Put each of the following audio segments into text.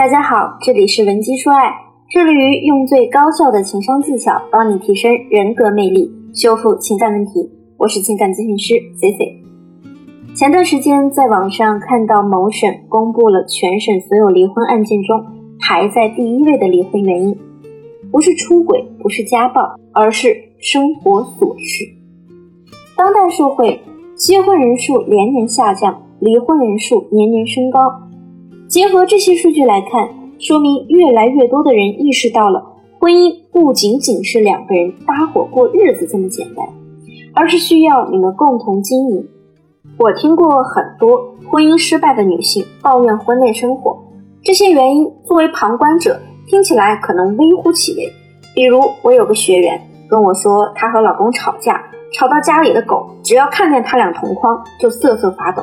大家好，这里是文姬说爱，致力于用最高效的情商技巧帮你提升人格魅力，修复情感问题。我是情感咨询师 C C。前段时间在网上看到某省公布了全省所有离婚案件中排在第一位的离婚原因，不是出轨，不是家暴，而是生活琐事。当代社会结婚人数连年下降，离婚人数年年升高。结合这些数据来看，说明越来越多的人意识到了，婚姻不仅仅是两个人搭伙过日子这么简单，而是需要你们共同经营。我听过很多婚姻失败的女性抱怨婚内生活，这些原因作为旁观者听起来可能微乎其微。比如，我有个学员跟我说，她和老公吵架，吵到家里的狗只要看见他俩同框就瑟瑟发抖。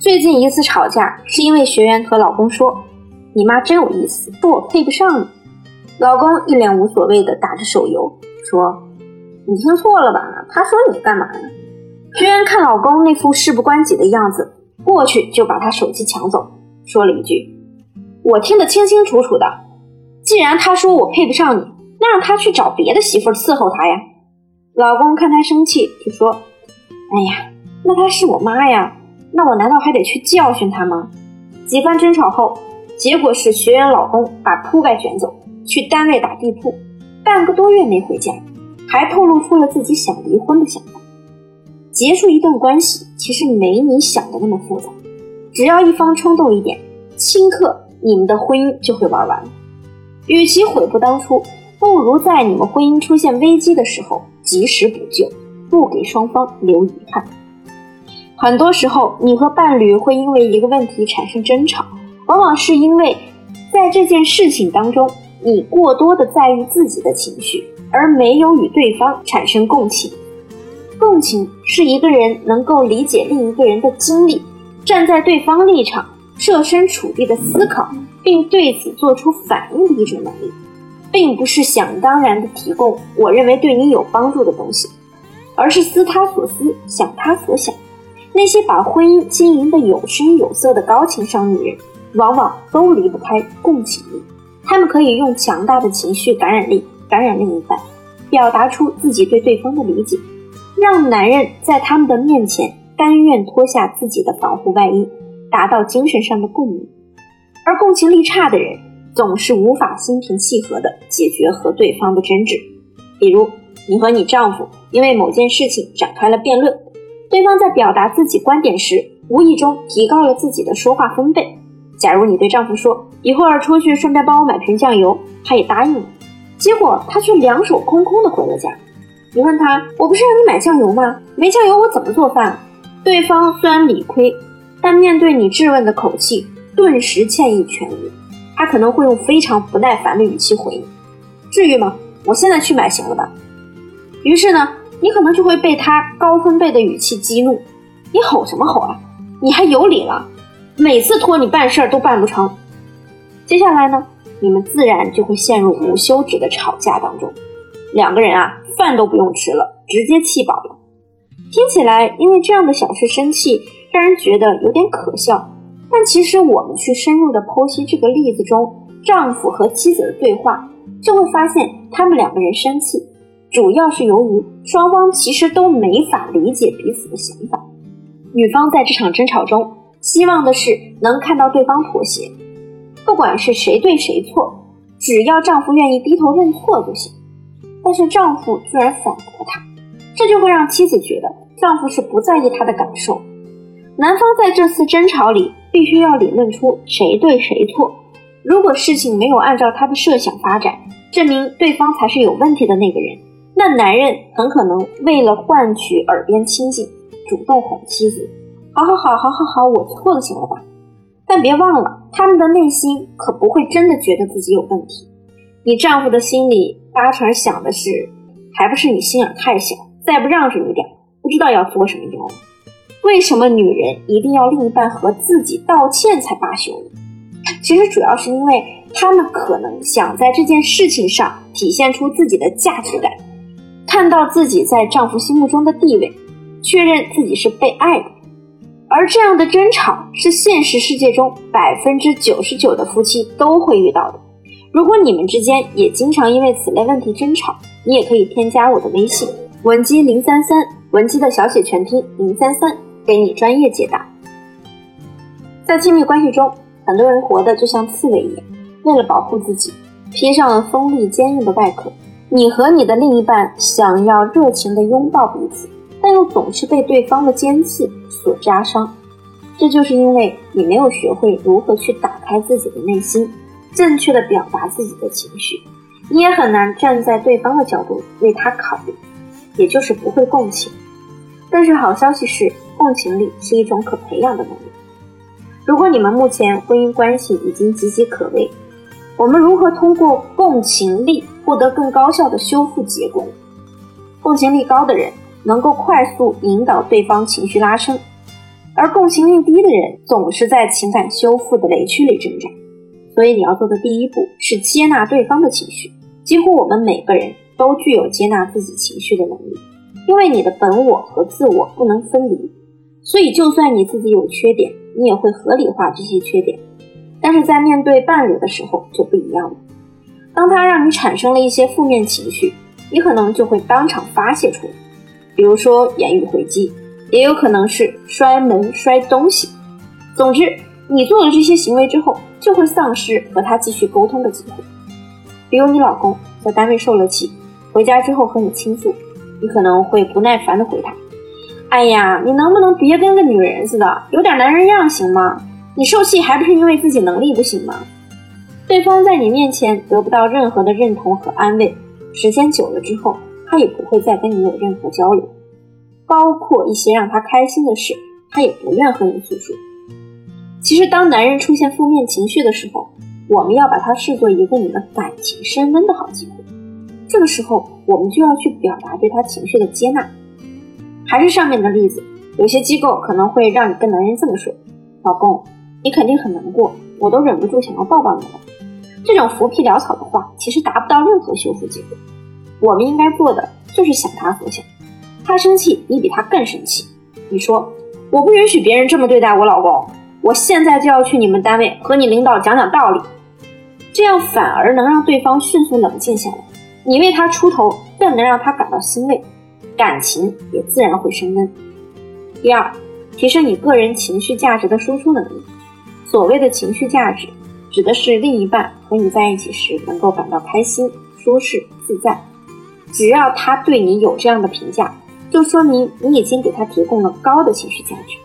最近一次吵架，是因为学员和老公说：“你妈真有意思，说我配不上你。”老公一脸无所谓的打着手游，说：“你听错了吧？他说你干嘛呢？”学员看老公那副事不关己的样子，过去就把他手机抢走，说了一句：“我听得清清楚楚的，既然他说我配不上你，那让他去找别的媳妇伺候他呀。”老公看他生气，就说：“哎呀，那她是我妈呀。”那我难道还得去教训他吗？几番争吵后，结果是学员老公把铺盖卷走，去单位打地铺，半个多月没回家，还透露出了自己想离婚的想法。结束一段关系，其实没你想的那么复杂，只要一方冲动一点，顷刻你们的婚姻就会玩完。与其悔不当初，不如在你们婚姻出现危机的时候及时补救，不给双方留遗憾。很多时候，你和伴侣会因为一个问题产生争吵，往往是因为在这件事情当中，你过多的在意自己的情绪，而没有与对方产生共情。共情是一个人能够理解另一个人的经历，站在对方立场，设身处地的思考，并对此做出反应的一种能力，并不是想当然的提供我认为对你有帮助的东西，而是思他所思，想他所想。那些把婚姻经营的有声有色的高情商女人，往往都离不开共情力。她们可以用强大的情绪感染力感染另一半，表达出自己对对方的理解，让男人在他们的面前甘愿脱下自己的防护外衣，达到精神上的共鸣。而共情力差的人，总是无法心平气和地解决和对方的争执。比如，你和你丈夫因为某件事情展开了辩论。对方在表达自己观点时，无意中提高了自己的说话分贝。假如你对丈夫说：“一会儿出去顺便帮我买瓶酱油”，他也答应了。结果他却两手空空的回了家。你问他：“我不是让你买酱油吗？没酱油我怎么做饭？”对方虽然理亏，但面对你质问的口气，顿时歉意全无。他可能会用非常不耐烦的语气回你：“至于吗？我现在去买行了吧？”于是呢？你可能就会被他高分贝的语气激怒，你吼什么吼啊？你还有理了？每次托你办事儿都办不成。接下来呢，你们自然就会陷入无休止的吵架当中，两个人啊，饭都不用吃了，直接气饱了。听起来因为这样的小事生气，让人觉得有点可笑。但其实我们去深入的剖析这个例子中丈夫和妻子的对话，就会发现他们两个人生气。主要是由于双方其实都没法理解彼此的想法，女方在这场争吵中希望的是能看到对方妥协，不管是谁对谁错，只要丈夫愿意低头认错就行。但是丈夫居然反驳她，这就会让妻子觉得丈夫是不在意她的感受。男方在这次争吵里必须要理论出谁对谁错，如果事情没有按照他的设想发展，证明对方才是有问题的那个人。那男人很可能为了换取耳边清静，主动哄妻子：“好好好，好好好，我错了，行了吧？”但别忘了，他们的内心可不会真的觉得自己有问题。你丈夫的心里八成想的是：还不是你心眼太小，再不让着你点，不知道要作什么妖。为什么女人一定要另一半和自己道歉才罢休呢？其实主要是因为他们可能想在这件事情上体现出自己的价值感。看到自己在丈夫心目中的地位，确认自己是被爱的。而这样的争吵是现实世界中百分之九十九的夫妻都会遇到的。如果你们之间也经常因为此类问题争吵，你也可以添加我的微信文姬零三三，文姬的小写全拼零三三，给你专业解答。在亲密关系中，很多人活得就像刺猬一样，为了保护自己，披上了锋利坚硬的外壳。你和你的另一半想要热情地拥抱彼此，但又总是被对方的尖刺所扎伤。这就是因为你没有学会如何去打开自己的内心，正确的表达自己的情绪。你也很难站在对方的角度为他考虑，也就是不会共情。但是好消息是，共情力是一种可培养的能力。如果你们目前婚姻关系已经岌岌可危，我们如何通过共情力获得更高效的修复结果？共情力高的人能够快速引导对方情绪拉升，而共情力低的人总是在情感修复的雷区里挣扎。所以你要做的第一步是接纳对方的情绪。几乎我们每个人都具有接纳自己情绪的能力，因为你的本我和自我不能分离，所以就算你自己有缺点。你也会合理化这些缺点，但是在面对伴侣的时候就不一样了。当他让你产生了一些负面情绪，你可能就会当场发泄出来，比如说言语回击，也有可能是摔门、摔东西。总之，你做了这些行为之后，就会丧失和他继续沟通的机会。比如你老公在单位受了气，回家之后和你倾诉，你可能会不耐烦地回他。哎呀，你能不能别跟个女人似的，有点男人样行吗？你受气还不是因为自己能力不行吗？对方在你面前得不到任何的认同和安慰，时间久了之后，他也不会再跟你有任何交流，包括一些让他开心的事，他也不愿和你诉说。其实，当男人出现负面情绪的时候，我们要把它视作一个你们感情升温的好机会。这个时候，我们就要去表达对他情绪的接纳。还是上面的例子，有些机构可能会让你跟男人这么说：“老公，你肯定很难过，我都忍不住想要抱抱你了。”这种浮皮潦草的话，其实达不到任何修复结果。我们应该做的就是想他所想，他生气，你比他更生气。你说我不允许别人这么对待我老公，我现在就要去你们单位和你领导讲讲道理。这样反而能让对方迅速冷静下来，你为他出头，更能让他感到欣慰。感情也自然会升温。第二，提升你个人情绪价值的输出能力。所谓的情绪价值，指的是另一半和你在一起时能够感到开心、舒适、自在。只要他对你有这样的评价，就说明你已经给他提供了高的情绪价值。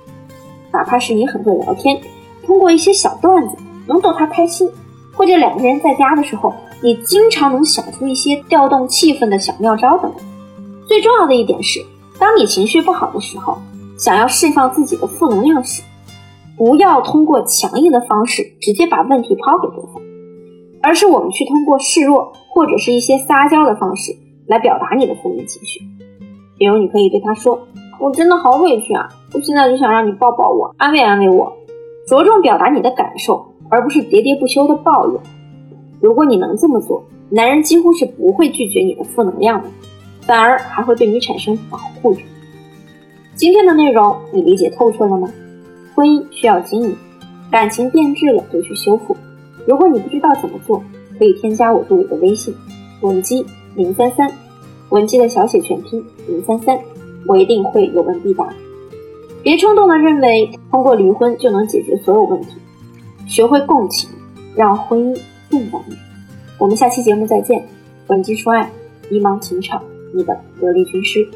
哪怕是你很会聊天，通过一些小段子能逗他开心，或者两个人在家的时候，你经常能想出一些调动气氛的小妙招等等。最重要的一点是，当你情绪不好的时候，想要释放自己的负能量时，不要通过强硬的方式直接把问题抛给对方，而是我们去通过示弱或者是一些撒娇的方式来表达你的负面情绪。比如，你可以对他说：“我真的好委屈啊，我现在就想让你抱抱我，安慰安慰我。”着重表达你的感受，而不是喋喋不休的抱怨。如果你能这么做，男人几乎是不会拒绝你的负能量的。反而还会对你产生保护欲。今天的内容你理解透彻了吗？婚姻需要经营，感情变质了就去修复。如果你不知道怎么做，可以添加我助理的微信文姬零三三，文姬的小写全拼零三三，我一定会有问必答。别冲动的认为通过离婚就能解决所有问题，学会共情，让婚姻更完美。我们下期节目再见，文姬说爱，迷茫情场。你的得力军师。